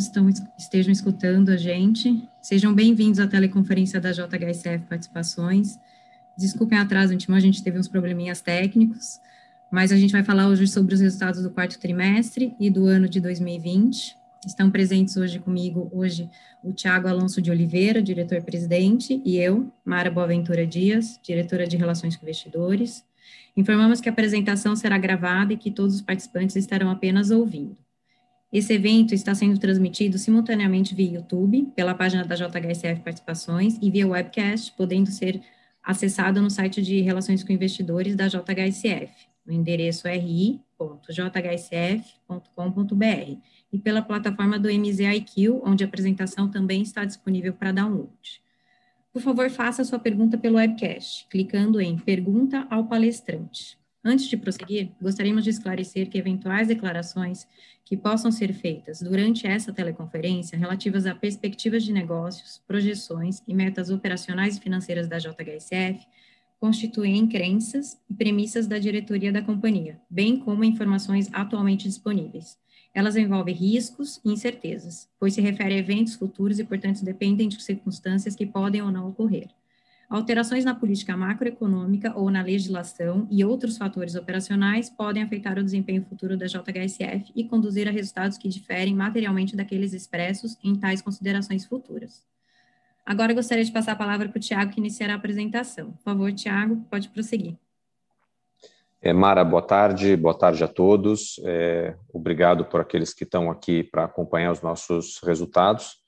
estão, estejam escutando a gente. Sejam bem-vindos à teleconferência da JHSF Participações. Desculpem atraso, a gente teve uns probleminhas técnicos, mas a gente vai falar hoje sobre os resultados do quarto trimestre e do ano de 2020. Estão presentes hoje comigo, hoje, o Tiago Alonso de Oliveira, diretor-presidente, e eu, Mara Boaventura Dias, diretora de Relações com Investidores. Informamos que a apresentação será gravada e que todos os participantes estarão apenas ouvindo. Esse evento está sendo transmitido simultaneamente via YouTube, pela página da JHSF Participações e via webcast, podendo ser acessado no site de Relações com Investidores da JHSF, no endereço ri.jhsf.com.br e pela plataforma do MZIQ, onde a apresentação também está disponível para download. Por favor, faça sua pergunta pelo webcast, clicando em Pergunta ao Palestrante. Antes de prosseguir, gostaríamos de esclarecer que eventuais declarações que possam ser feitas durante essa teleconferência relativas a perspectivas de negócios, projeções e metas operacionais e financeiras da JHSF constituem crenças e premissas da diretoria da companhia, bem como informações atualmente disponíveis. Elas envolvem riscos e incertezas, pois se refere a eventos futuros e, portanto, dependem de circunstâncias que podem ou não ocorrer. Alterações na política macroeconômica ou na legislação e outros fatores operacionais podem afetar o desempenho futuro da JHSF e conduzir a resultados que diferem materialmente daqueles expressos em tais considerações futuras. Agora gostaria de passar a palavra para o Tiago, que iniciará a apresentação. Por favor, Tiago, pode prosseguir. É, Mara, boa tarde, boa tarde a todos. É, obrigado por aqueles que estão aqui para acompanhar os nossos resultados.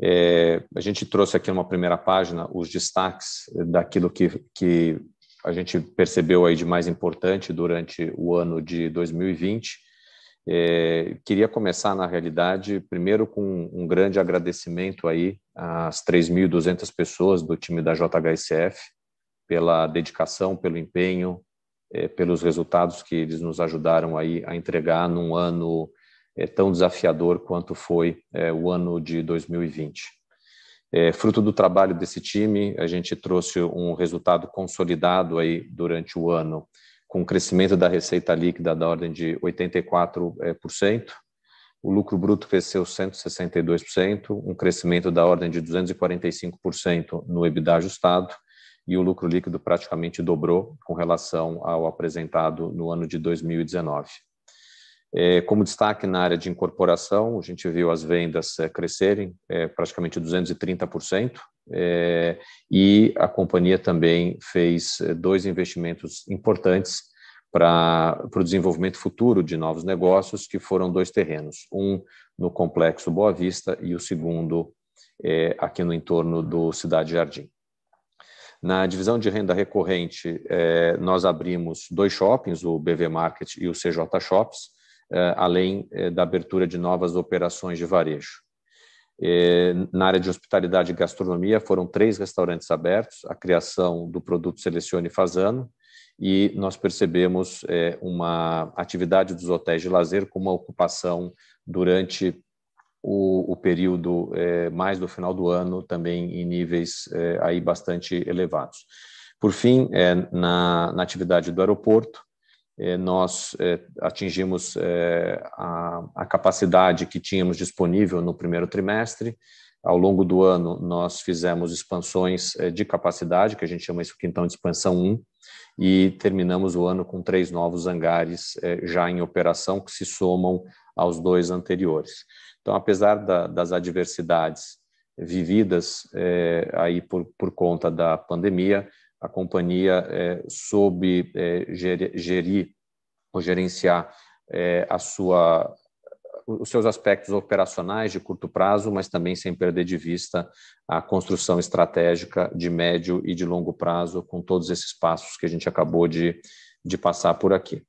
É, a gente trouxe aqui numa primeira página os destaques daquilo que, que a gente percebeu aí de mais importante durante o ano de 2020. É, queria começar, na realidade, primeiro com um grande agradecimento aí às 3.200 pessoas do time da JHSF pela dedicação, pelo empenho, é, pelos resultados que eles nos ajudaram aí a entregar num ano é, tão desafiador quanto foi é, o ano de 2020. É, fruto do trabalho desse time, a gente trouxe um resultado consolidado aí durante o ano, com crescimento da receita líquida da ordem de 84%, o lucro bruto cresceu 162%, um crescimento da ordem de 245% no EBITDA ajustado, e o lucro líquido praticamente dobrou com relação ao apresentado no ano de 2019. É, como destaque na área de incorporação, a gente viu as vendas é, crescerem é, praticamente 230%, é, e a companhia também fez dois investimentos importantes para o desenvolvimento futuro de novos negócios, que foram dois terrenos, um no Complexo Boa Vista e o segundo é, aqui no entorno do Cidade Jardim. Na divisão de renda recorrente, nós abrimos dois shoppings, o BV Market e o CJ Shops, além eh, da abertura de novas operações de varejo. Eh, na área de hospitalidade e gastronomia, foram três restaurantes abertos, a criação do produto Selecione Fazano, e nós percebemos uma atividade dos hotéis de lazer com uma ocupação durante o, período mais do final do ano, também em níveis aí bastante elevados. Por fim, na, atividade do aeroporto, eh, nós eh, atingimos eh, a, capacidade que tínhamos disponível no primeiro trimestre. Ao longo do ano, nós fizemos expansões de capacidade, que a gente chama isso quintão de expansão 1, e terminamos o ano com três novos hangares já em operação, que se somam aos dois anteriores. Então, apesar da, das adversidades vividas aí por, por conta da pandemia, a companhia é, soube é, gerir ou gerenciar é, a sua, os seus aspectos operacionais de curto prazo, mas também sem perder de vista a construção estratégica de médio e de longo prazo, com todos esses passos que a gente acabou de, de passar por aqui.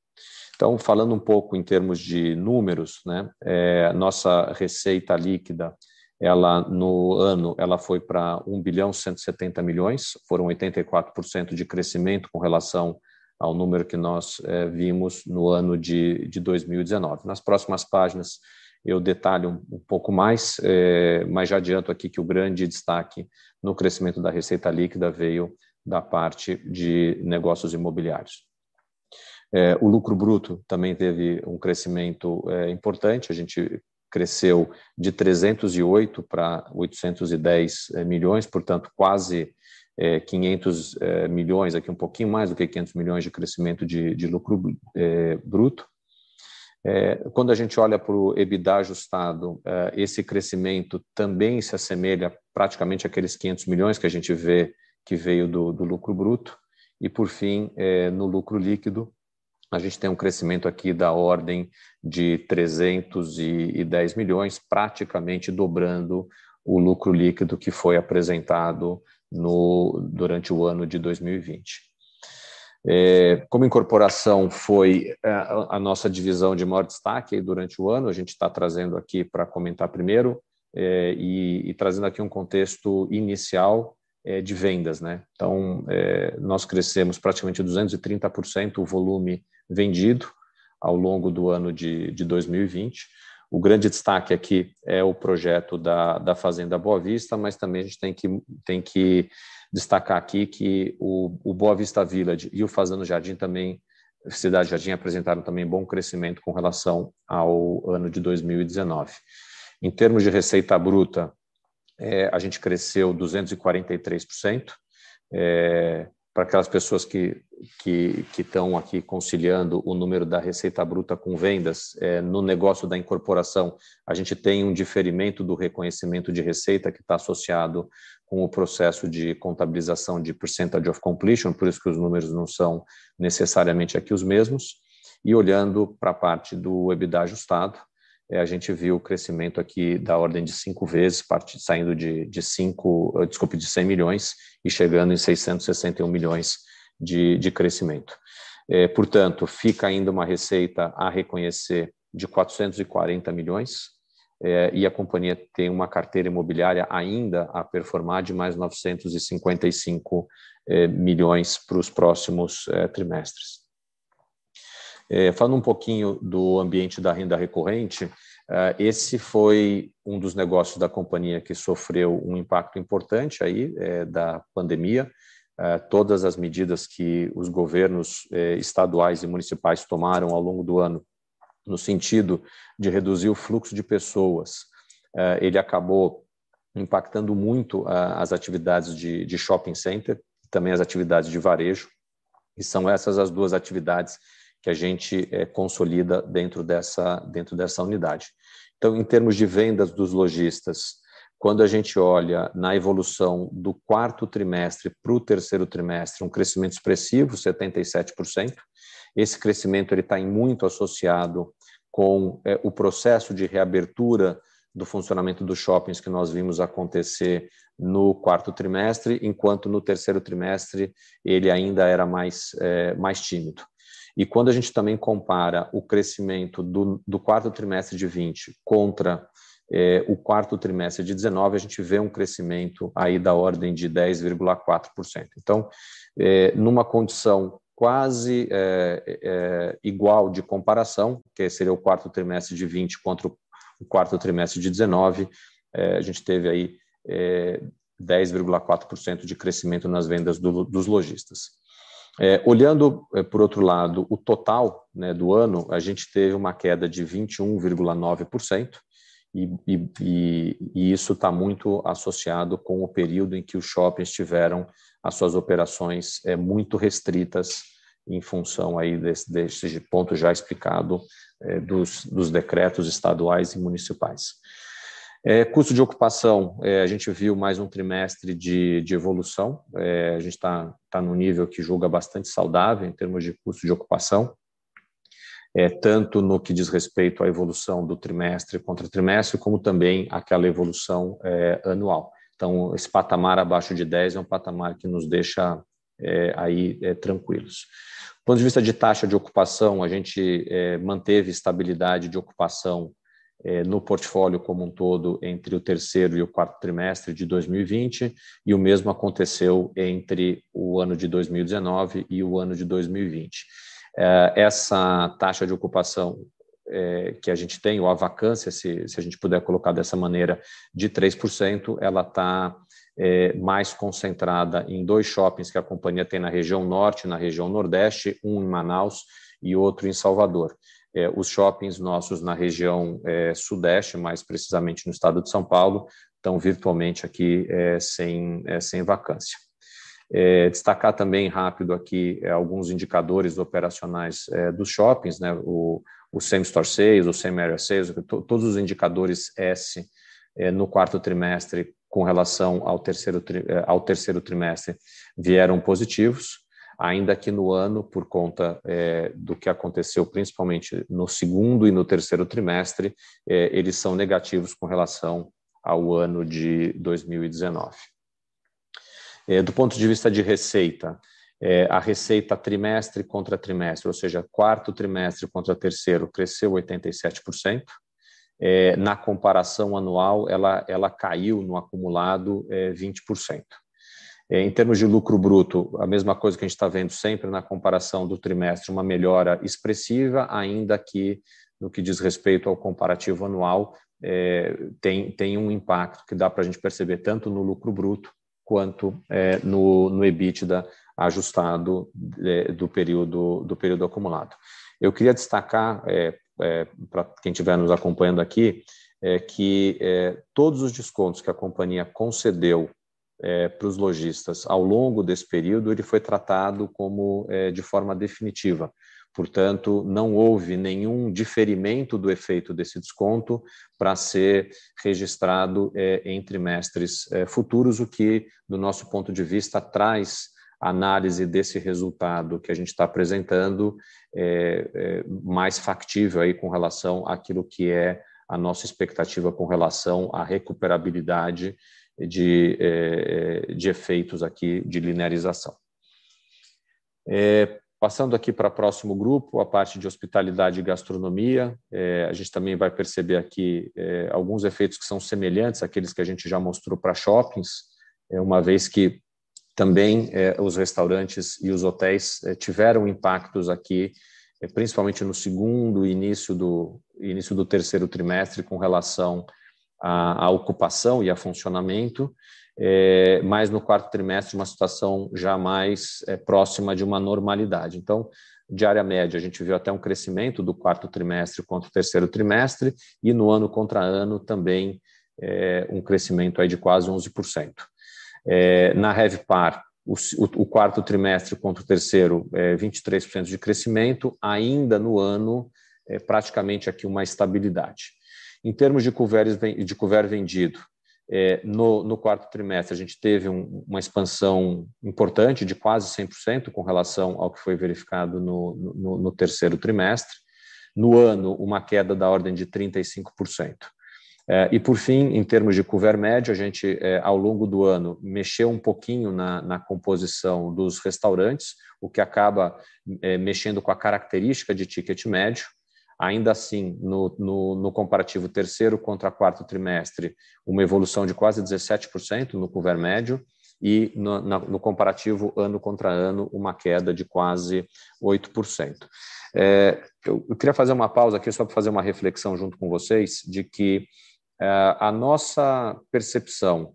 Então, falando um pouco em termos de números, né, é, nossa receita líquida ela no ano ela foi para 1 bilhão 170 milhões, foram 84% de crescimento com relação ao número que nós é, vimos no ano de, de 2019. Nas próximas páginas eu detalho um, um pouco mais, é, mas já adianto aqui que o grande destaque no crescimento da receita líquida veio da parte de negócios imobiliários. É, o lucro bruto também teve um crescimento importante, a gente cresceu de 308 para 810 milhões, portanto, quase 500 milhões, aqui um pouquinho mais do que 500 milhões de crescimento de, de lucro bruto. quando a gente olha para o EBITDA ajustado, esse crescimento também se assemelha praticamente àqueles 500 milhões que a gente vê que veio do, do lucro bruto. E, por fim, no lucro líquido, a gente tem um crescimento aqui da ordem de 310 milhões, praticamente dobrando o lucro líquido que foi apresentado no, durante o ano de 2020. É, como incorporação foi a, a, nossa divisão de maior destaque durante o ano, a gente está trazendo aqui para comentar primeiro é, e, e, trazendo aqui um contexto inicial é, de vendas. Né? Então, é, nós crescemos praticamente 230% o volume vendido ao longo do ano de, de 2020. O grande destaque aqui é o projeto da, da Fazenda Boa Vista, mas também a gente tem que, tem que destacar aqui que o, o Boa Vista Village e o Fazenda Jardim também, Cidade Jardim, apresentaram também bom crescimento com relação ao ano de 2019. Em termos de receita bruta, é, a gente cresceu 243%. É, para aquelas pessoas que que estão aqui conciliando o número da receita bruta com vendas, é, no negócio da incorporação, a gente tem um diferimento do reconhecimento de receita que está associado com o processo de contabilização de percentage of completion, por isso que os números não são necessariamente aqui os mesmos. E olhando para a parte do EBITDA ajustado, a gente viu o crescimento aqui da ordem de cinco vezes, part, saindo de, de cinco, eh, desculpe, de 100 milhões e chegando em 661 milhões de, de crescimento. É, portanto, fica ainda uma receita a reconhecer de 440 milhões, é, e a companhia tem uma carteira imobiliária ainda a performar de mais 955 é, milhões para os próximos é, trimestres. É, falando um pouquinho do ambiente da renda recorrente, é, esse foi um dos negócios da companhia que sofreu um impacto importante aí é, da pandemia. É, todas as medidas que os governos estaduais e municipais tomaram ao longo do ano no sentido de reduzir o fluxo de pessoas, ele acabou impactando muito as atividades de, de shopping center, também as atividades de varejo, e são essas as duas atividades que a gente é, consolida dentro dessa, dentro dessa unidade. Então, em termos de vendas dos lojistas, quando a gente olha na evolução do quarto trimestre para o terceiro trimestre, um crescimento expressivo, 77%. Esse crescimento ele está muito associado com é, o processo de reabertura do funcionamento dos shoppings que nós vimos acontecer no quarto trimestre, enquanto no terceiro trimestre ele ainda era mais, é, mais tímido. E quando a gente também compara o crescimento do, do quarto trimestre de 20 contra é, o quarto trimestre de 19, a gente vê um crescimento aí da ordem de 10,4%. Então, é, numa condição quase é, igual de comparação, que seria o quarto trimestre de 20 contra o quarto trimestre de 19, é, a gente teve aí 10,4% é, de crescimento nas vendas do, dos lojistas. É, olhando, é, por outro lado, o total né, do ano, a gente teve uma queda de 21,9%, e, e, e, isso está muito associado com o período em que os shoppings tiveram as suas operações é, muito restritas em função aí desse, desse ponto já explicado é, dos, dos decretos estaduais e municipais. É, custo de ocupação, é, a gente viu mais um trimestre de, de evolução, é, a gente está tá no nível que julga bastante saudável em termos de custo de ocupação, é, tanto no que diz respeito à evolução do trimestre contra trimestre, como também aquela evolução é, anual. Então, esse patamar abaixo de 10 é um patamar que nos deixa é, aí tranquilos. Do ponto de vista de taxa de ocupação, a gente manteve estabilidade de ocupação no portfólio como um todo entre o terceiro e o quarto trimestre de 2020, e o mesmo aconteceu entre o ano de 2019 e o ano de 2020. É, essa taxa de ocupação é, que a gente tem, ou a vacância, se, a gente puder colocar dessa maneira, de 3%, ela está é, mais concentrada em dois shoppings que a companhia tem na região norte na região nordeste, um em Manaus e outro em Salvador. É, os shoppings nossos na região é, sudeste, mais precisamente no estado de São Paulo, estão virtualmente aqui é, sem, sem vacância. Destacar também rápido aqui alguns indicadores operacionais dos shoppings, né, o, o Same Store Sales, o Same Area Sales, todos os indicadores S no quarto trimestre com relação ao terceiro, ao terceiro trimestre vieram positivos ainda que no ano, por conta é, do que aconteceu principalmente no segundo e no terceiro trimestre, é, eles são negativos com relação ao ano de 2019. É, do ponto de vista de receita, é, a receita trimestre contra trimestre, ou seja, quarto trimestre contra terceiro, cresceu 87%. É, na comparação anual, ela, ela caiu no acumulado é, 20%. É, em termos de lucro bruto, a mesma coisa que a gente está vendo sempre na comparação do trimestre, uma melhora expressiva, ainda que no que diz respeito ao comparativo anual, é, tem, tem um impacto que dá para a gente perceber tanto no lucro bruto quanto é, no, no EBITDA ajustado é, do, período, do período acumulado. Eu queria destacar, é, é, para quem estiver nos acompanhando aqui, que todos os descontos que a companhia concedeu é, para os lojistas ao longo desse período, ele foi tratado como é, de forma definitiva. Portanto, não houve nenhum diferimento do efeito desse desconto para ser registrado é, em trimestres é, futuros, o que, do nosso ponto de vista, traz análise desse resultado que a gente está apresentando é, é, mais factível aí com relação àquilo que é a nossa expectativa com relação à recuperabilidade de, é, de efeitos aqui de linearização. É, passando aqui para o próximo grupo, a parte de hospitalidade e gastronomia, é, a gente também vai perceber aqui é, alguns efeitos que são semelhantes àqueles que a gente já mostrou para shoppings, é, uma vez que também é, os restaurantes e os hotéis tiveram impactos aqui, principalmente no segundo início do, início do terceiro trimestre, com relação a, a ocupação e a funcionamento, é, mas no quarto trimestre uma situação já mais é, próxima de uma normalidade. Então, diária média, a gente viu até um crescimento do quarto trimestre contra o terceiro trimestre, e no ano contra ano também é, um crescimento aí de quase 11%. É, na RevPar, o, o, quarto trimestre contra o terceiro, é, 23% de crescimento, ainda no ano, é, praticamente aqui uma estabilidade. Em termos de couvert, de couvert vendido, é, no, no, quarto trimestre, a gente teve um, uma expansão importante de quase 100% com relação ao que foi verificado no, no, no, terceiro trimestre. No ano, uma queda da ordem de 35%. É, e, por fim, em termos de couvert médio, a gente, é, ao longo do ano, mexeu um pouquinho na, na composição dos restaurantes, o que acaba é, mexendo com a característica de ticket médio. Ainda assim, no, no, no, comparativo terceiro contra quarto trimestre, uma evolução de quase 17% no couvert médio, e no, no, comparativo ano contra ano, uma queda de quase 8%. É, eu, eu, queria fazer uma pausa aqui só para fazer uma reflexão junto com vocês de que é, a nossa percepção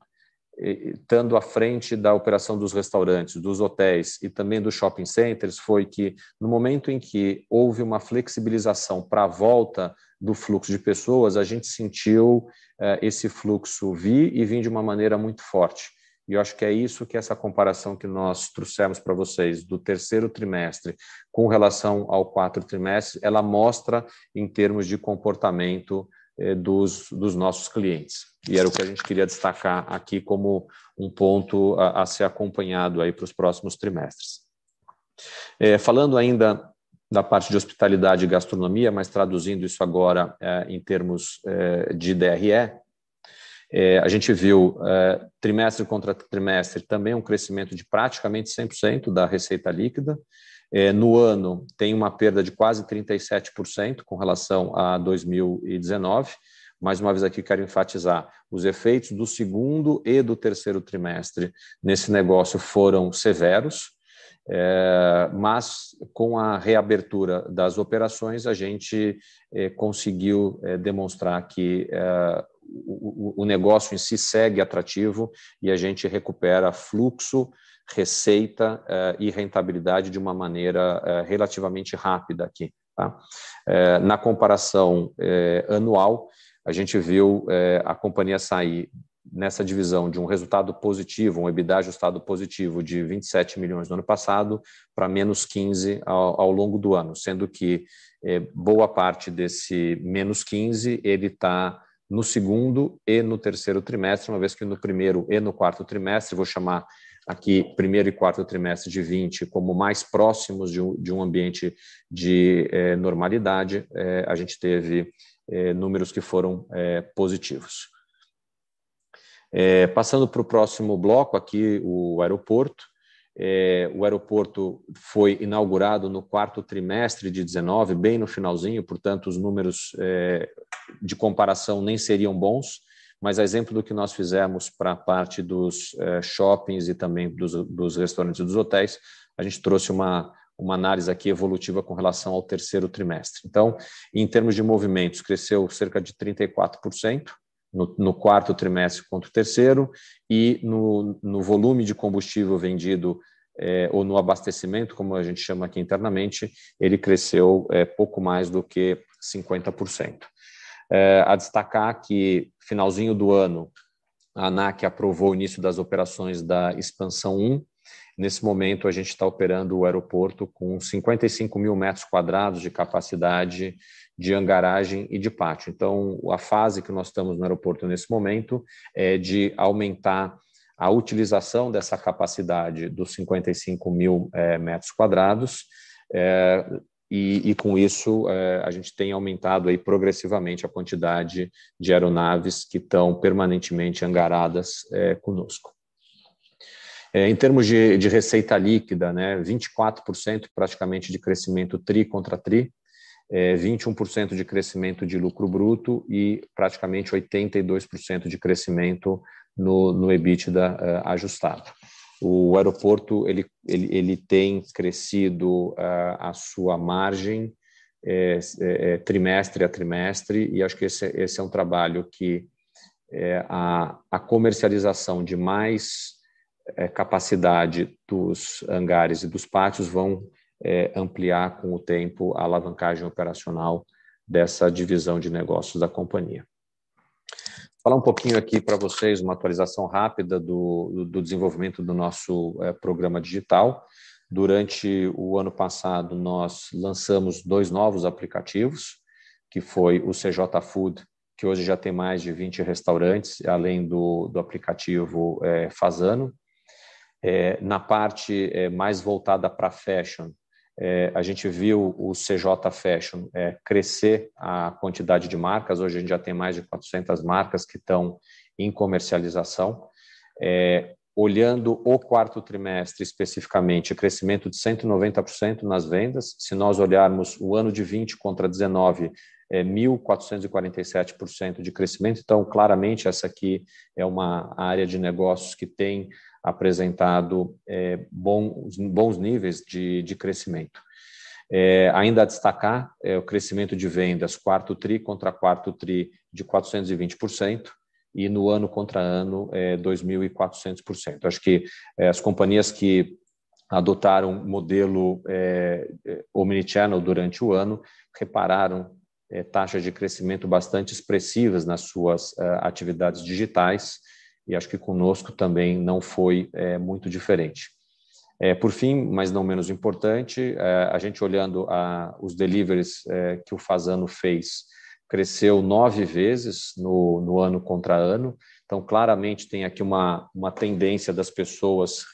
estando à frente da operação dos restaurantes, dos hotéis e também dos shopping centers, foi que no momento em que houve uma flexibilização para a volta do fluxo de pessoas, a gente sentiu eh, esse fluxo vir e vir de uma maneira muito forte. E eu acho que é isso que essa comparação que nós trouxemos para vocês do terceiro trimestre com relação ao quarto trimestre, ela mostra em termos de comportamento dos, dos nossos clientes. E era o que a gente queria destacar aqui como um ponto a, a ser acompanhado aí para os próximos trimestres. É, falando ainda da parte de hospitalidade e gastronomia, mas traduzindo isso agora é, em termos é, de DRE, a gente viu trimestre contra trimestre também um crescimento de praticamente 100% da receita líquida, no ano, tem uma perda de quase 37% com relação a 2019. Mais uma vez aqui quero enfatizar, os efeitos do segundo e do terceiro trimestre nesse negócio foram severos, é, mas com a reabertura das operações a gente é, conseguiu é, demonstrar que é, o negócio em si segue atrativo e a gente recupera fluxo receita uh, e rentabilidade de uma maneira uh, relativamente rápida aqui Tá? É, na comparação anual, a gente viu a companhia sair nessa divisão de um resultado positivo, um EBITDA ajustado positivo de 27 milhões no ano passado para menos 15 ao, ao, longo do ano, sendo que boa parte desse menos 15 ele está no segundo e no terceiro trimestre, uma vez que no primeiro e no quarto trimestre, vou chamar aqui primeiro e quarto trimestre de 20 como mais próximos de um, de um ambiente de é, normalidade, é, a gente teve é, números que foram positivos. passando para o próximo bloco, aqui o aeroporto. o aeroporto foi inaugurado no quarto trimestre de 19, bem no finalzinho, portanto, os números de comparação nem seriam bons mas a exemplo do que nós fizemos para a parte dos eh, shoppings e também dos, dos restaurantes e dos hotéis, a gente trouxe uma, uma análise aqui evolutiva com relação ao terceiro trimestre. Então, em termos de movimentos, cresceu cerca de 34%. No, no quarto trimestre contra o terceiro, e no, no volume de combustível vendido é, ou no abastecimento, como a gente chama aqui internamente, ele cresceu é, pouco mais do que 50%. É, a destacar que, finalzinho do ano, a ANAC aprovou o início das operações da Expansão 1. Nesse momento, a gente está operando o aeroporto com 55 mil metros quadrados de capacidade de hangaragem e de pátio. Então, a fase que nós estamos no aeroporto nesse momento é de aumentar a utilização dessa capacidade dos 55 mil é, metros quadrados, é, e, e, com isso é, a gente tem aumentado aí progressivamente a quantidade de aeronaves que estão permanentemente angaradas é, conosco. É, em termos de, de, receita líquida, né, 24% praticamente de crescimento tri contra tri, 21% de crescimento de lucro bruto e praticamente 82% de crescimento no, no EBITDA ajustado. O aeroporto ele, ele, ele tem crescido uh, a sua margem é, é, trimestre a trimestre, e acho que esse, esse é um trabalho que é, a, a comercialização de mais é, capacidade dos hangares e dos pátios vão é, ampliar com o tempo a alavancagem operacional dessa divisão de negócios da companhia. Falar um pouquinho aqui para vocês, uma atualização rápida do, do desenvolvimento do nosso é, programa digital. Durante o ano passado, nós lançamos dois novos aplicativos, que foi o CJ Food, que hoje já tem mais de 20 restaurantes, além do, do aplicativo é, Fazano. É, na parte mais voltada para fashion, é, a gente viu o CJ Fashion é, crescer a quantidade de marcas, hoje a gente já tem mais de 400 marcas que estão em comercialização. É, olhando o quarto trimestre especificamente, crescimento de 190% nas vendas. Se nós olharmos o ano de 20 contra 19, é 1.447% de crescimento. Então, claramente, essa aqui é uma área de negócios que tem apresentado é, bons, bons níveis de, de crescimento. É, ainda a destacar é, o crescimento de vendas quarto TRI contra quarto TRI de 420%, e no ano contra ano é 2.400%. Acho que é, as companhias que adotaram modelo é, é, omnichannel durante o ano repararam é, taxas de crescimento bastante expressivas nas suas atividades digitais e acho que conosco também não foi é, muito diferente. É, por fim, mas não menos importante, é, a gente olhando a, os deliveries é, que o Fazano fez, cresceu nove vezes no, no ano contra ano, então claramente tem aqui uma, uma tendência das pessoas,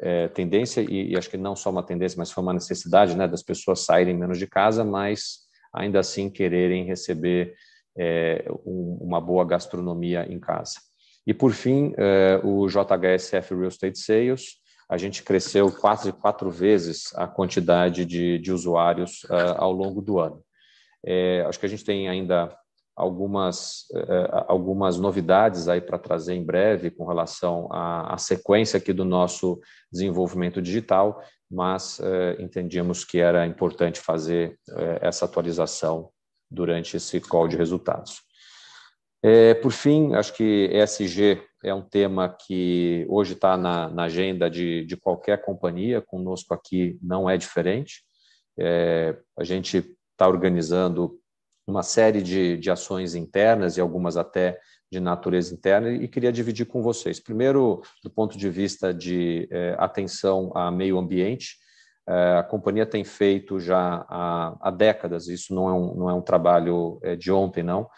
é, tendência, e, e, acho que não só uma tendência, mas foi uma necessidade né, das pessoas saírem menos de casa, mas ainda assim quererem receber é, um, uma boa gastronomia em casa. E, por fim, eh, o JHSF Real Estate Sales, a gente cresceu quase quatro vezes a quantidade de, de usuários uh, ao longo do ano. É, acho que a gente tem ainda algumas, algumas novidades aí para trazer em breve com relação à, à, sequência aqui do nosso desenvolvimento digital, mas entendíamos que era importante fazer essa atualização durante esse call de resultados. É, por fim, acho que ESG é um tema que hoje está na, na, agenda de, de, qualquer companhia, conosco aqui não é diferente. É, a gente está organizando uma série de, de ações internas e algumas até de natureza interna e queria dividir com vocês. Primeiro, do ponto de vista de eh, atenção a meio ambiente, eh, a companhia tem feito já há, há, décadas, isso não é um, não é um trabalho eh, de ontem, não,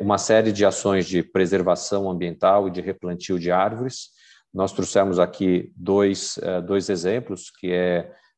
uma série de ações de preservação ambiental e de replantio de árvores. Nós trouxemos aqui dois, dois exemplos, que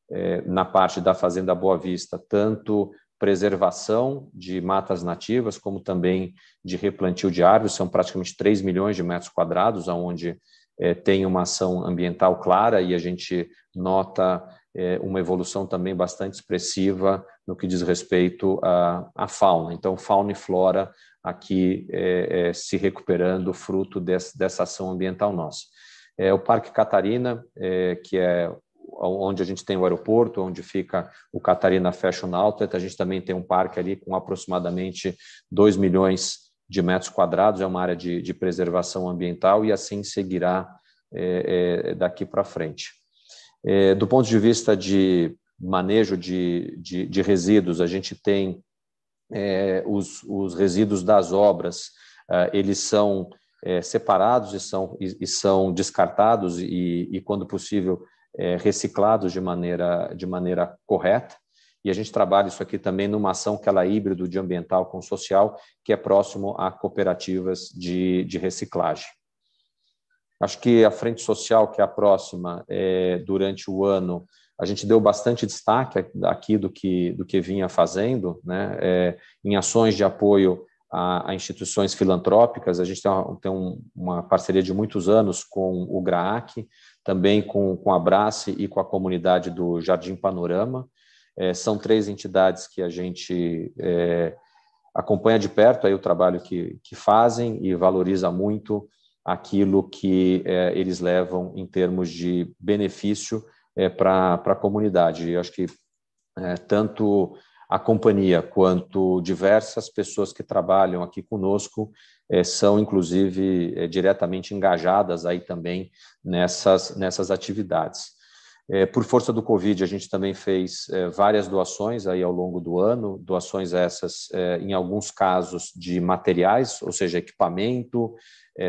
é, na parte da Fazenda Boa Vista, tanto preservação de matas nativas, como também de replantio de árvores, são praticamente 3 milhões de metros quadrados, onde é, tem uma ação ambiental clara e a gente nota é, uma evolução também bastante expressiva no que diz respeito à fauna. Então, fauna e flora aqui é, se recuperando fruto desse, dessa ação ambiental nossa. É, o Parque Catarina, que é onde a gente tem o aeroporto, onde fica o Catarina Fashion Outlet, a gente também tem um parque ali com aproximadamente 2 milhões de metros quadrados, é uma área de, de preservação ambiental e assim seguirá é, é, daqui para frente. É, do ponto de vista de manejo de, de, de resíduos, a gente tem é, os, os, resíduos das obras, é, eles são é, separados e são, e, e são descartados e, e, quando possível, é, reciclados de maneira, de maneira correta. E a gente trabalha isso aqui também numa ação que ela é híbrido de ambiental com social, que é próximo a cooperativas de, de reciclagem. Acho que a frente social, que é a próxima, é, durante o ano, a gente deu bastante destaque aqui do que, do que vinha fazendo, né, é, em ações de apoio a, a, instituições filantrópicas. A gente tem, uma, tem um, uma parceria de muitos anos com o GRAAC, também com, com a Brace e com a comunidade do Jardim Panorama. É, são três entidades que a gente é, acompanha de perto aí o trabalho que, que fazem e valoriza muito aquilo que é, eles levam em termos de benefício é, para a comunidade. Eu acho que é, tanto a companhia quanto diversas pessoas que trabalham aqui conosco é, são inclusive é, diretamente engajadas aí também nessas nessas atividades. É, por força do Covid, a gente também fez várias doações aí ao longo do ano, doações essas, em alguns casos, de materiais, ou seja, equipamento,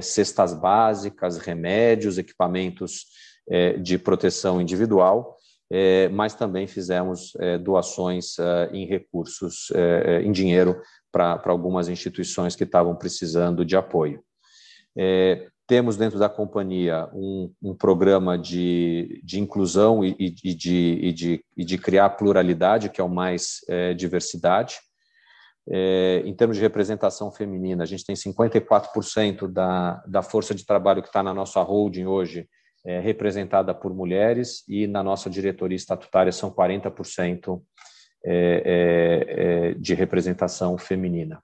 cestas básicas, remédios, equipamentos de proteção individual, é, mas também fizemos é, doações é, em recursos, em dinheiro, para algumas instituições que estavam precisando de apoio. temos dentro da companhia um, um programa de, de inclusão e, e, de, e, de, e de criar pluralidade, que é o mais diversidade. em termos de representação feminina, a gente tem 54% da, da força de trabalho que está na nossa holding hoje é, representada por mulheres e na nossa diretoria estatutária são 40% é, é, é, de representação feminina.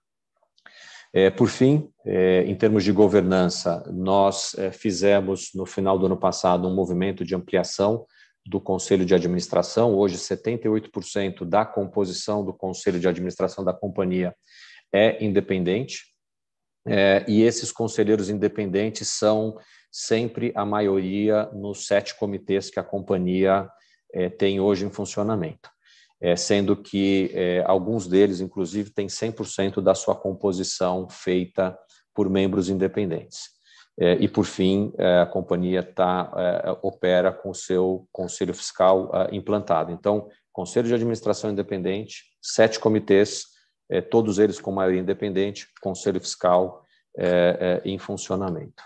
É, por fim, é, em termos de governança, nós fizemos no final do ano passado um movimento de ampliação do Conselho de Administração. Hoje, 78% da composição do Conselho de Administração da companhia é independente. e esses conselheiros independentes são sempre a maioria nos sete comitês que a companhia é, tem hoje em funcionamento, é, sendo que é, alguns deles, inclusive, têm 100% da sua composição feita por membros independentes. É, e, por fim, é, a companhia tá, é, opera com o seu conselho fiscal implantado. Então, conselho de administração independente, sete comitês, todos eles com maioria independente, conselho fiscal em funcionamento.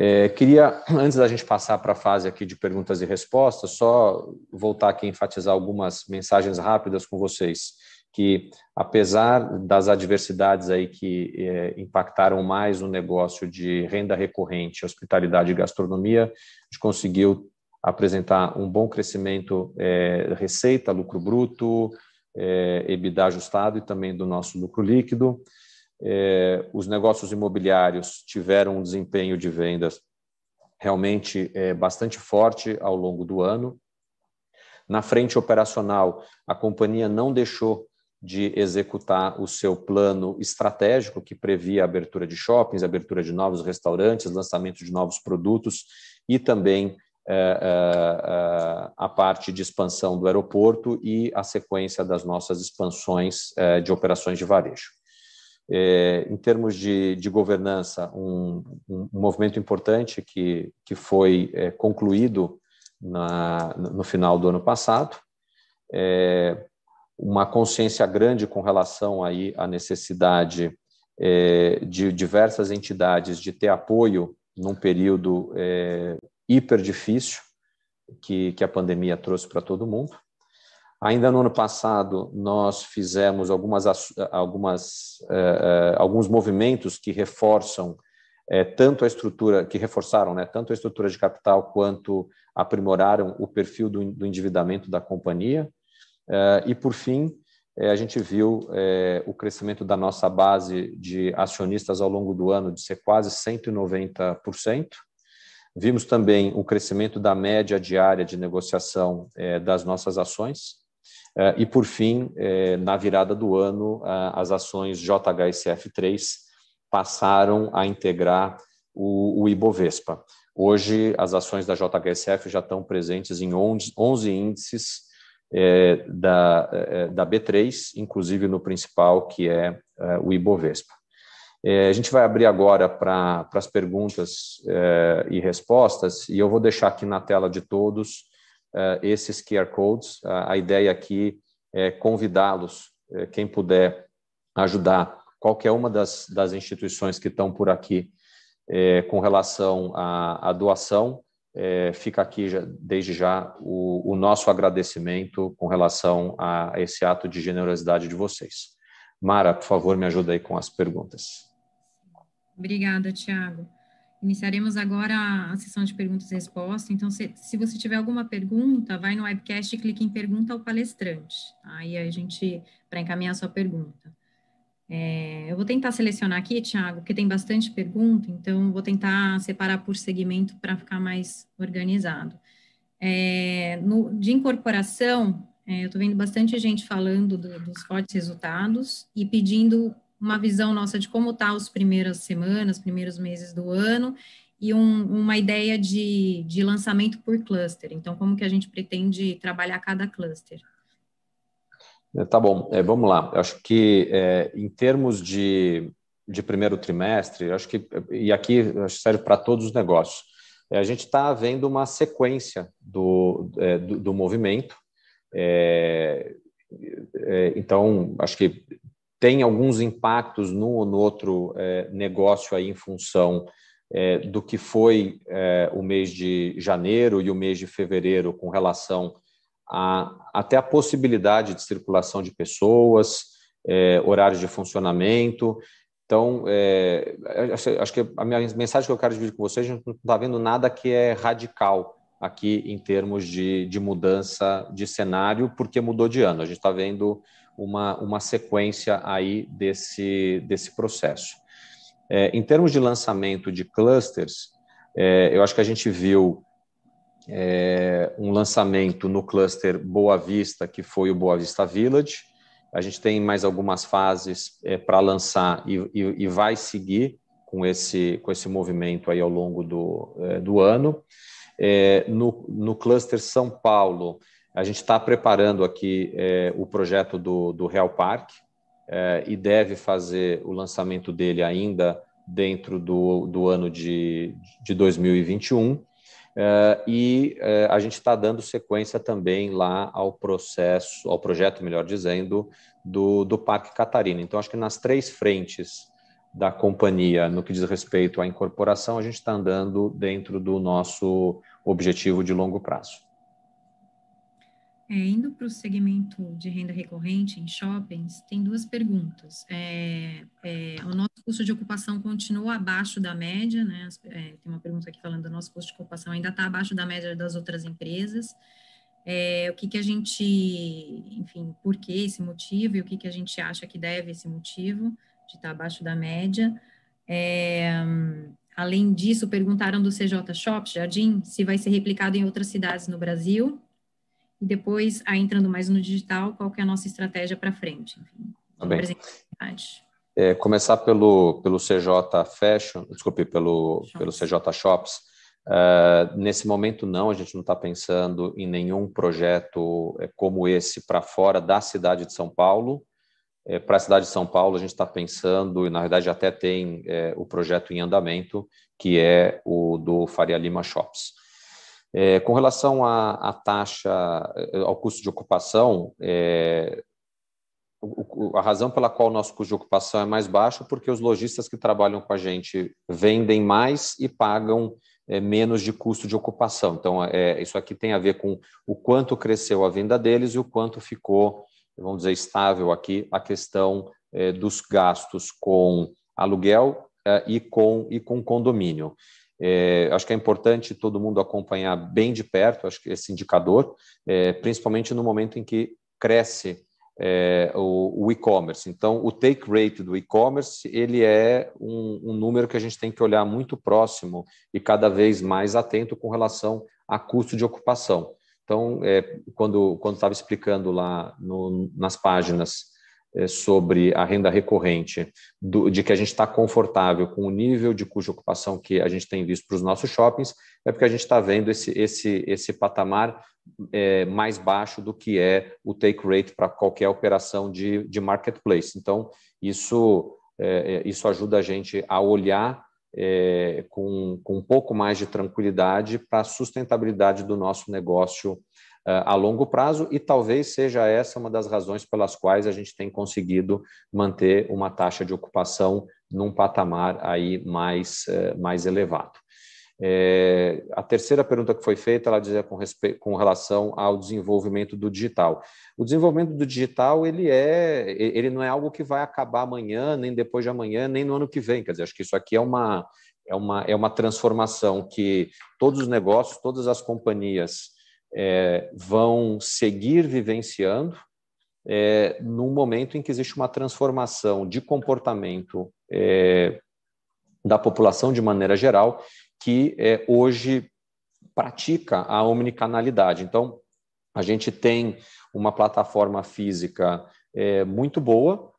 É, queria, antes da gente passar para a fase aqui de perguntas e respostas, só voltar aqui a enfatizar algumas mensagens rápidas com vocês, que apesar das adversidades aí que é, impactaram mais o negócio de renda recorrente, hospitalidade e gastronomia, a gente conseguiu apresentar um bom crescimento é, receita, lucro bruto, é, EBITDA ajustado e também do nosso lucro líquido. É, os negócios imobiliários tiveram um desempenho de vendas realmente é, bastante forte ao longo do ano. Na frente operacional, a companhia não deixou de executar o seu plano estratégico que previa a abertura de shoppings, abertura de novos restaurantes, lançamento de novos produtos e também é, é, a parte de expansão do aeroporto e a sequência das nossas expansões de operações de varejo. Em termos de, de governança, um, um, movimento importante que, que foi concluído na, no final do ano passado, é, uma consciência grande com relação aí à necessidade é, de diversas entidades de ter apoio num período é, hiper difícil que, que a pandemia trouxe para todo mundo. Ainda no ano passado, nós fizemos algumas, algumas, é, é, alguns movimentos que reforçam é, tanto a estrutura, que reforçaram né, tanto a estrutura de capital quanto aprimoraram o perfil do, do endividamento da companhia. É, e, por fim, é, a gente viu é, o crescimento da nossa base de acionistas ao longo do ano de ser quase 190%. Vimos também o crescimento da média diária de negociação das nossas ações. E, por fim, na virada do ano, as ações JHSF3 passaram a integrar o, Ibovespa. Hoje, as ações da JHSF já estão presentes em 11, 11 índices é, da, é, da B3, inclusive no principal, que é, é o Ibovespa. É, a gente vai abrir agora para as perguntas é, e respostas, e eu vou deixar aqui na tela de todos é, esses QR Codes. A, ideia aqui é convidá-los, quem puder ajudar qualquer uma das, das instituições que estão por aqui é, com relação à, à doação, fica aqui já, desde já o, o, nosso agradecimento com relação a esse ato de generosidade de vocês. Mara, por favor, me ajuda aí com as perguntas. Obrigada, Tiago. Iniciaremos agora a sessão de perguntas e respostas. Então, se, se, você tiver alguma pergunta, vai no webcast e clique em pergunta ao palestrante. Aí a gente, para encaminhar a sua pergunta. É, eu vou tentar selecionar aqui, Tiago, porque tem bastante pergunta, então vou tentar separar por segmento para ficar mais organizado. É, no, de incorporação, é, eu estou vendo bastante gente falando do, dos fortes resultados e pedindo uma visão nossa de como está as primeiras semanas, primeiros meses do ano e um, uma ideia de, de lançamento por cluster. Então, como que a gente pretende trabalhar cada cluster? É, tá bom, é, vamos lá. Eu acho que é, em termos de, de primeiro trimestre, acho que, e aqui serve para todos os negócios, é, a gente está vendo uma sequência do, é, do, do, movimento. É, então, acho que tem alguns impactos num ou no outro negócio aí em função do que foi o mês de janeiro e o mês de fevereiro com relação a, até a possibilidade de circulação de pessoas, é, horários de funcionamento. Então, é, acho que a minha mensagem que eu quero dividir com vocês, a gente não está vendo nada que é radical aqui em termos de, de mudança de cenário, porque mudou de ano. A gente está vendo uma, uma sequência aí desse, desse processo. É, em termos de lançamento de clusters, é, eu acho que a gente viu é, um lançamento no cluster Boa Vista, que foi o Boa Vista Village. A gente tem mais algumas fases é, para lançar e, e, e, vai seguir com esse, com esse movimento aí ao longo do, é, do ano. É, no, no cluster São Paulo, a gente está preparando aqui é, o projeto do, do Real Park é, e deve fazer o lançamento dele ainda dentro do, do ano de, de 2021. Uh, e uh, a gente está dando sequência também lá ao processo, ao projeto, melhor dizendo, do, do Parque Catarina. Então, acho que nas três frentes da companhia, no que diz respeito à incorporação, a gente está andando dentro do nosso objetivo de longo prazo. É, indo para o segmento de renda recorrente em shoppings, tem duas perguntas. É, é, o nosso custo de ocupação continua abaixo da média, né? É, tem uma pergunta aqui falando do nosso custo de ocupação ainda está abaixo da média das outras empresas. É, o que, que a gente, enfim, por que esse motivo e o que, que a gente acha que deve esse motivo de estar tá abaixo da média. É, além disso, perguntaram do CJ Shops, Jardim, se vai ser replicado em outras cidades no Brasil e depois, aí entrando mais no digital, qual que é a nossa estratégia para frente? Enfim, tá bem. É, começar pelo, pelo CJ Fashion, desculpe, pelo, pelo CJ Shops. Uh, nesse momento, não, a gente não está pensando em nenhum projeto é, como esse para fora da cidade de São Paulo. É, para a cidade de São Paulo, a gente está pensando, e na verdade até tem é, o projeto em andamento, que é o do Faria Lima Shops. É, com relação à, taxa, ao custo de ocupação, é, a razão pela qual o nosso custo de ocupação é mais baixo é porque os lojistas que trabalham com a gente vendem mais e pagam é, menos de custo de ocupação. Então, é, isso aqui tem a ver com o quanto cresceu a venda deles e o quanto ficou, vamos dizer, estável aqui a questão é, dos gastos com aluguel é, e, com, e com condomínio. É, acho que é importante todo mundo acompanhar bem de perto acho que esse indicador, é, principalmente no momento em que cresce é, o, o e-commerce. Então, o take rate do e-commerce ele é um, um, número que a gente tem que olhar muito próximo e cada vez mais atento com relação a custo de ocupação. Então, é, quando quando estava explicando lá no, nas páginas sobre a renda recorrente, do, de que a gente está confortável com o nível de de ocupação que a gente tem visto para os nossos shoppings, é porque a gente está vendo esse, esse, esse patamar é, mais baixo do que é o take rate para qualquer operação de, de marketplace. Então, isso, é, isso ajuda a gente a olhar é, com, com um pouco mais de tranquilidade para a sustentabilidade do nosso negócio a longo prazo e talvez seja essa uma das razões pelas quais a gente tem conseguido manter uma taxa de ocupação num patamar aí mais, uh, mais elevado. É, a terceira pergunta que foi feita, ela dizia com, respeito, com relação ao desenvolvimento do digital. O desenvolvimento do digital, ele é, ele não é algo que vai acabar amanhã, nem depois de amanhã, nem no ano que vem. Quer dizer, acho que isso aqui é uma, é uma, é uma transformação que todos os negócios, todas as companhias é, vão seguir vivenciando é, no momento em que existe uma transformação de comportamento é, da população de maneira geral que é, hoje pratica a omnicanalidade. Então, a gente tem uma plataforma física é, muito boa,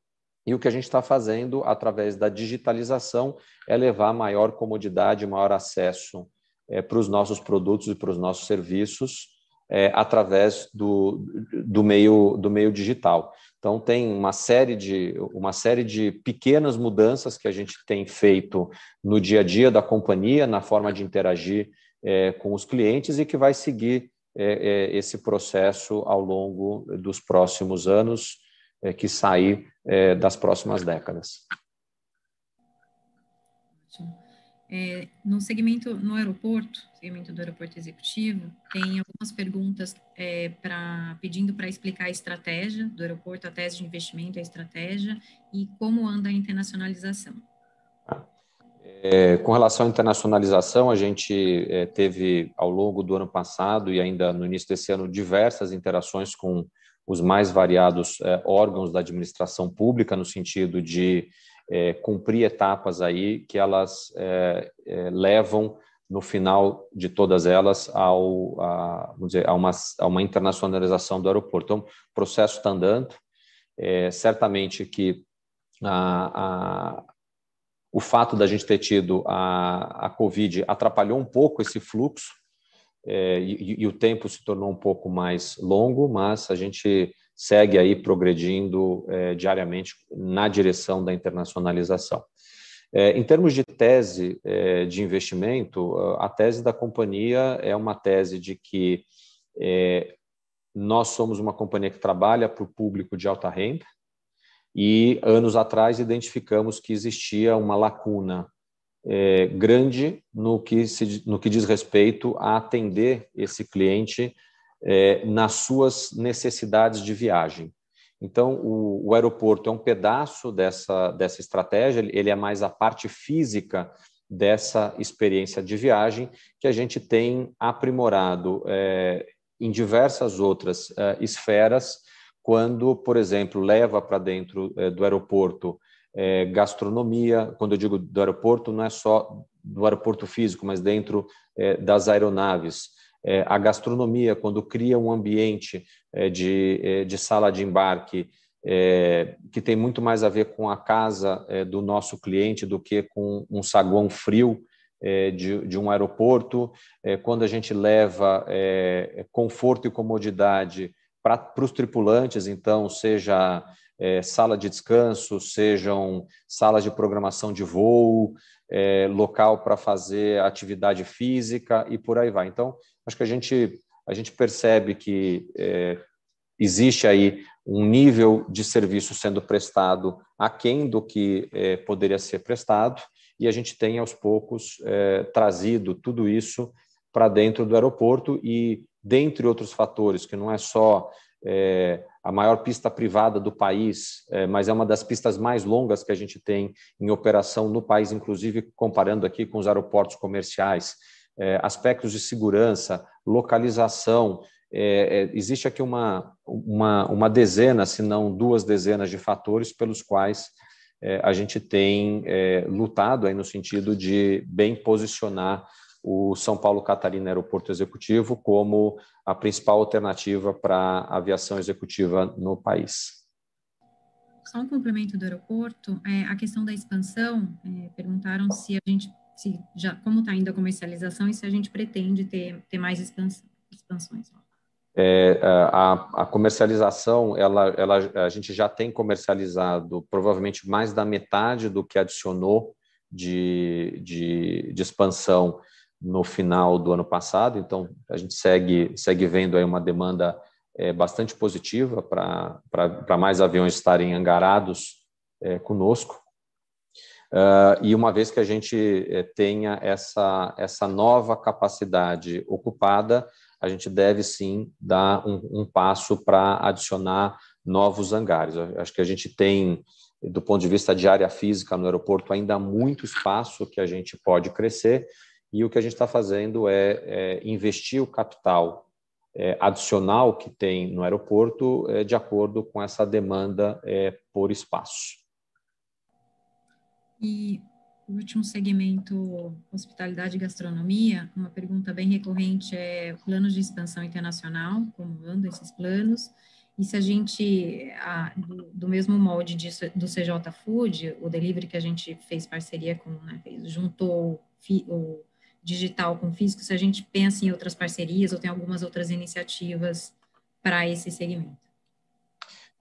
e o que a gente está fazendo através da digitalização é levar maior comodidade, maior acesso é, para os nossos produtos e para os nossos serviços é, através do, do, meio, do meio digital. Então, tem uma série, de, uma série de pequenas mudanças que a gente tem feito no dia a dia da companhia, na forma de interagir é, com os clientes e que vai seguir é, é esse processo ao longo dos próximos anos, é, que sair é, das próximas décadas. É, no segmento no aeroporto, segmento do aeroporto executivo, tem algumas perguntas é, para pedindo para explicar a estratégia do aeroporto, a tese de investimento, a estratégia e como anda a internacionalização. É, com relação à internacionalização, a gente é, teve ao longo do ano passado e ainda no início desse ano diversas interações com os mais variados é, órgãos da administração pública, no sentido de é, cumprir etapas aí que elas é, é, levam no final de todas elas ao, a, dizer, a, uma, a uma internacionalização do aeroporto. Então, o processo está andando. É, certamente que a, a, o fato da gente ter tido a, a Covid atrapalhou um pouco esse fluxo é, e, e, o tempo se tornou um pouco mais longo, mas a gente segue aí progredindo é, diariamente na direção da internacionalização. É, em termos de tese é, de investimento, a tese da companhia é uma tese de que nós somos uma companhia que trabalha para o público de alta renda e anos atrás identificamos que existia uma lacuna grande no que, se, no que diz respeito a atender esse cliente é, nas suas necessidades de viagem. Então, o, o, aeroporto é um pedaço dessa, dessa estratégia, ele é mais a parte física dessa experiência de viagem que a gente tem aprimorado é, em diversas outras é, esferas, quando, por exemplo, leva para dentro é, do aeroporto é, gastronomia. Quando eu digo do aeroporto, não é só do aeroporto físico, mas dentro é, das aeronaves a gastronomia, quando cria um ambiente é, de, é, de sala de embarque, é, que tem muito mais a ver com a casa é, do nosso cliente do que com um saguão frio é, de, de, um aeroporto, é, quando a gente leva é, conforto e comodidade para os tripulantes, então, seja é, sala de descanso, sejam salas de programação de voo, é, local para fazer atividade física e por aí vai. Então, acho que a gente, a gente percebe que é, existe aí um nível de serviço sendo prestado aquém do que é, poderia ser prestado, e a gente tem aos poucos é, trazido tudo isso para dentro do aeroporto e, dentre outros fatores, que não é só é, a maior pista privada do país, é, mas é uma das pistas mais longas que a gente tem em operação no país, inclusive comparando aqui com os aeroportos comerciais, aspectos de segurança, localização. É, é, existe aqui uma, uma, uma dezena, se não duas dezenas de fatores pelos quais é, a gente tem é, lutado aí no sentido de bem posicionar o São Paulo Catarina Aeroporto Executivo como a principal alternativa para a aviação executiva no país. Só um complemento do aeroporto, é, a questão da expansão, é, perguntaram se a gente, se já, como está indo a comercialização e se a gente pretende ter, ter mais expansão, expansões. É, a, a, comercialização, ela, ela, a gente já tem comercializado provavelmente mais da metade do que adicionou de, de, de expansão no final do ano passado, então a gente segue, segue vendo aí uma demanda é, bastante positiva para mais aviões estarem angarados é, conosco. Uh, e uma vez que a gente é, tenha essa, essa nova capacidade ocupada, a gente deve sim dar um, um passo para adicionar novos hangares. Acho que a gente tem, do ponto de vista de área física no aeroporto, ainda muito espaço que a gente pode crescer, e o que a gente está fazendo é, é, investir o capital é, adicional que tem no aeroporto é, de acordo com essa demanda é, por espaço. E o último segmento, hospitalidade e gastronomia, uma pergunta bem recorrente é planos de expansão internacional, como andam esses planos? E se a gente, a, do, do, mesmo molde disso, do CJ Food, o delivery que a gente fez parceria com, né, juntou o digital com físico, se a gente pensa em outras parcerias ou tem algumas outras iniciativas para esse segmento?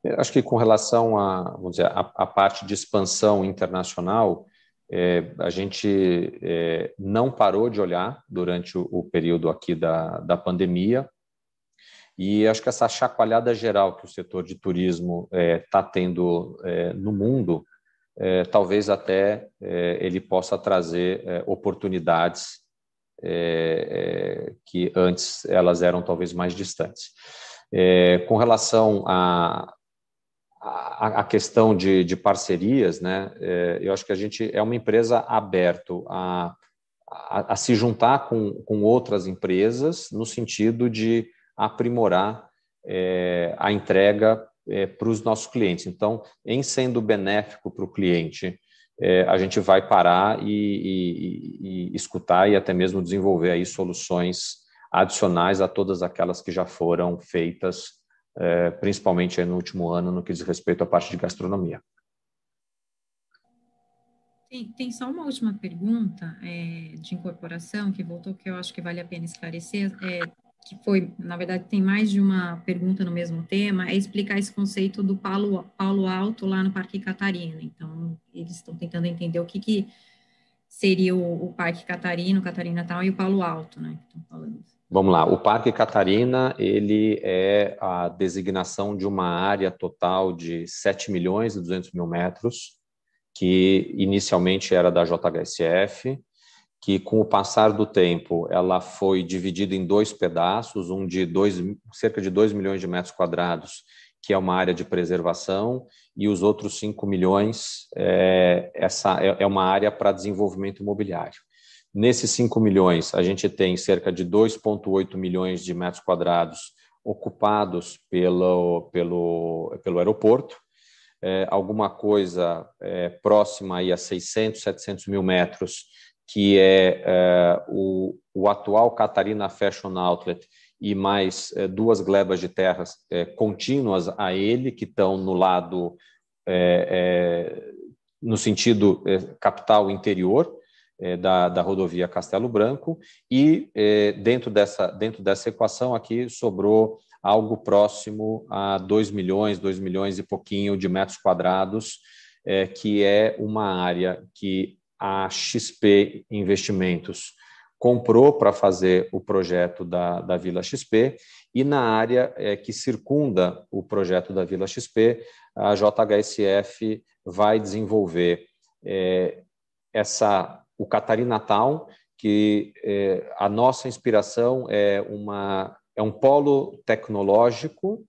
Eu acho que com relação a, vamos dizer, a, a parte de expansão internacional, é, a gente é, não parou de olhar durante o, o, período aqui da, da pandemia e acho que essa chacoalhada geral que o setor de turismo está é, tendo é, no mundo, é, talvez até é, ele possa trazer oportunidades é, é, que antes elas eram talvez mais distantes. É, com relação à a, a, questão de, de parcerias, né, é, eu acho que a gente é uma empresa aberto a, a, a se juntar com, com outras empresas no sentido de aprimorar é, a entrega é, para os nossos clientes. Então, em sendo benéfico para o cliente é, a gente vai parar e, e, e, escutar e até mesmo desenvolver aí soluções adicionais a todas aquelas que já foram feitas, principalmente no último ano, no que diz respeito à parte de gastronomia. Tem, tem só uma última pergunta é, de incorporação que voltou, que eu acho que vale a pena esclarecer. É, que foi, na verdade, tem mais de uma pergunta no mesmo tema, é explicar esse conceito do palo, palo alto lá no Parque Catarina. Então, eles estão tentando entender o que, que seria o, o Parque Catarina, o Catarina Tal e o Palo Alto, né? Vamos lá, o Parque Catarina, ele é a designação de uma área total de 7 milhões e 200 mil metros, que inicialmente era da JHSF, que com o passar do tempo ela foi dividida em dois pedaços, um de dois, cerca de 2 milhões de metros quadrados, que é uma área de preservação, e os outros 5 milhões é, essa é, é uma área para desenvolvimento imobiliário. Nesses 5 milhões, a gente tem cerca de 2,8 milhões de metros quadrados ocupados pelo, pelo, pelo aeroporto, é, alguma coisa é, próxima aí a 600, 700 mil metros que é, é o, o, atual Catarina Fashion Outlet e mais é, duas glebas de terras é, contínuas a ele, que estão no lado, é, no sentido capital interior, da, da rodovia Castelo Branco, e é, dentro, dessa, dentro dessa equação aqui sobrou algo próximo a 2 milhões, 2 milhões e pouquinho de metros quadrados, é, que é uma área que a XP Investimentos comprou para fazer o projeto da, da Vila XP, e na área que circunda o projeto da Vila XP, a JHSF vai desenvolver essa o Catarina Town, que é, a nossa inspiração é uma é um polo tecnológico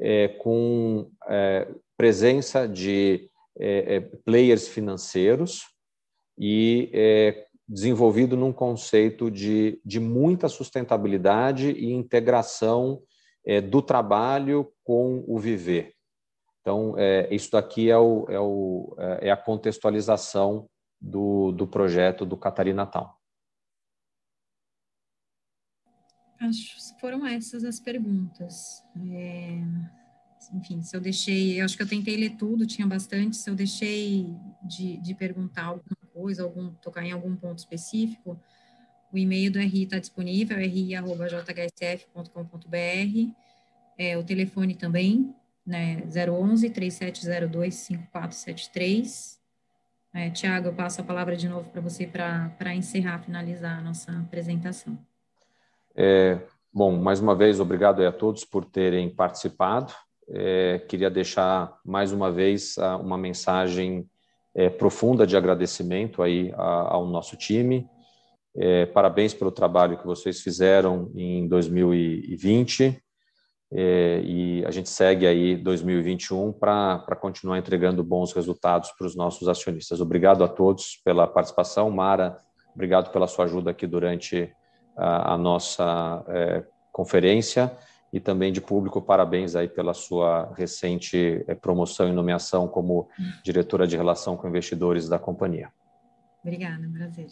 é, com é, presença de é, é, players financeiros e é, desenvolvido num conceito de, de muita sustentabilidade e integração do trabalho com o viver. Então, isso daqui é, o, é, o, é a contextualização do, do projeto do Catarina Town. Acho que foram essas as perguntas. É, enfim, se eu deixei, eu acho que eu tentei ler tudo, tinha bastante. Se eu deixei de, de perguntar alguma coisa, algum, tocar em algum ponto específico, o e-mail do RI está disponível, ri.jhsf.com.br. É, o telefone também, né, 011 3702 5473. É, Tiago, eu passo a palavra de novo para você para encerrar, finalizar a nossa apresentação. É, bom, mais uma vez, obrigado a todos por terem participado. É, queria deixar mais uma vez uma mensagem é, profunda de agradecimento aí ao nosso time. É, parabéns pelo trabalho que vocês fizeram em 2020 é, e a gente segue aí 2021 para continuar entregando bons resultados para os nossos acionistas. Obrigado a todos pela participação. Mara, obrigado pela sua ajuda aqui durante a, a nossa é, conferência e também de público, parabéns aí pela sua recente é, promoção e nomeação como diretora de relação com investidores da companhia. Obrigada, prazer.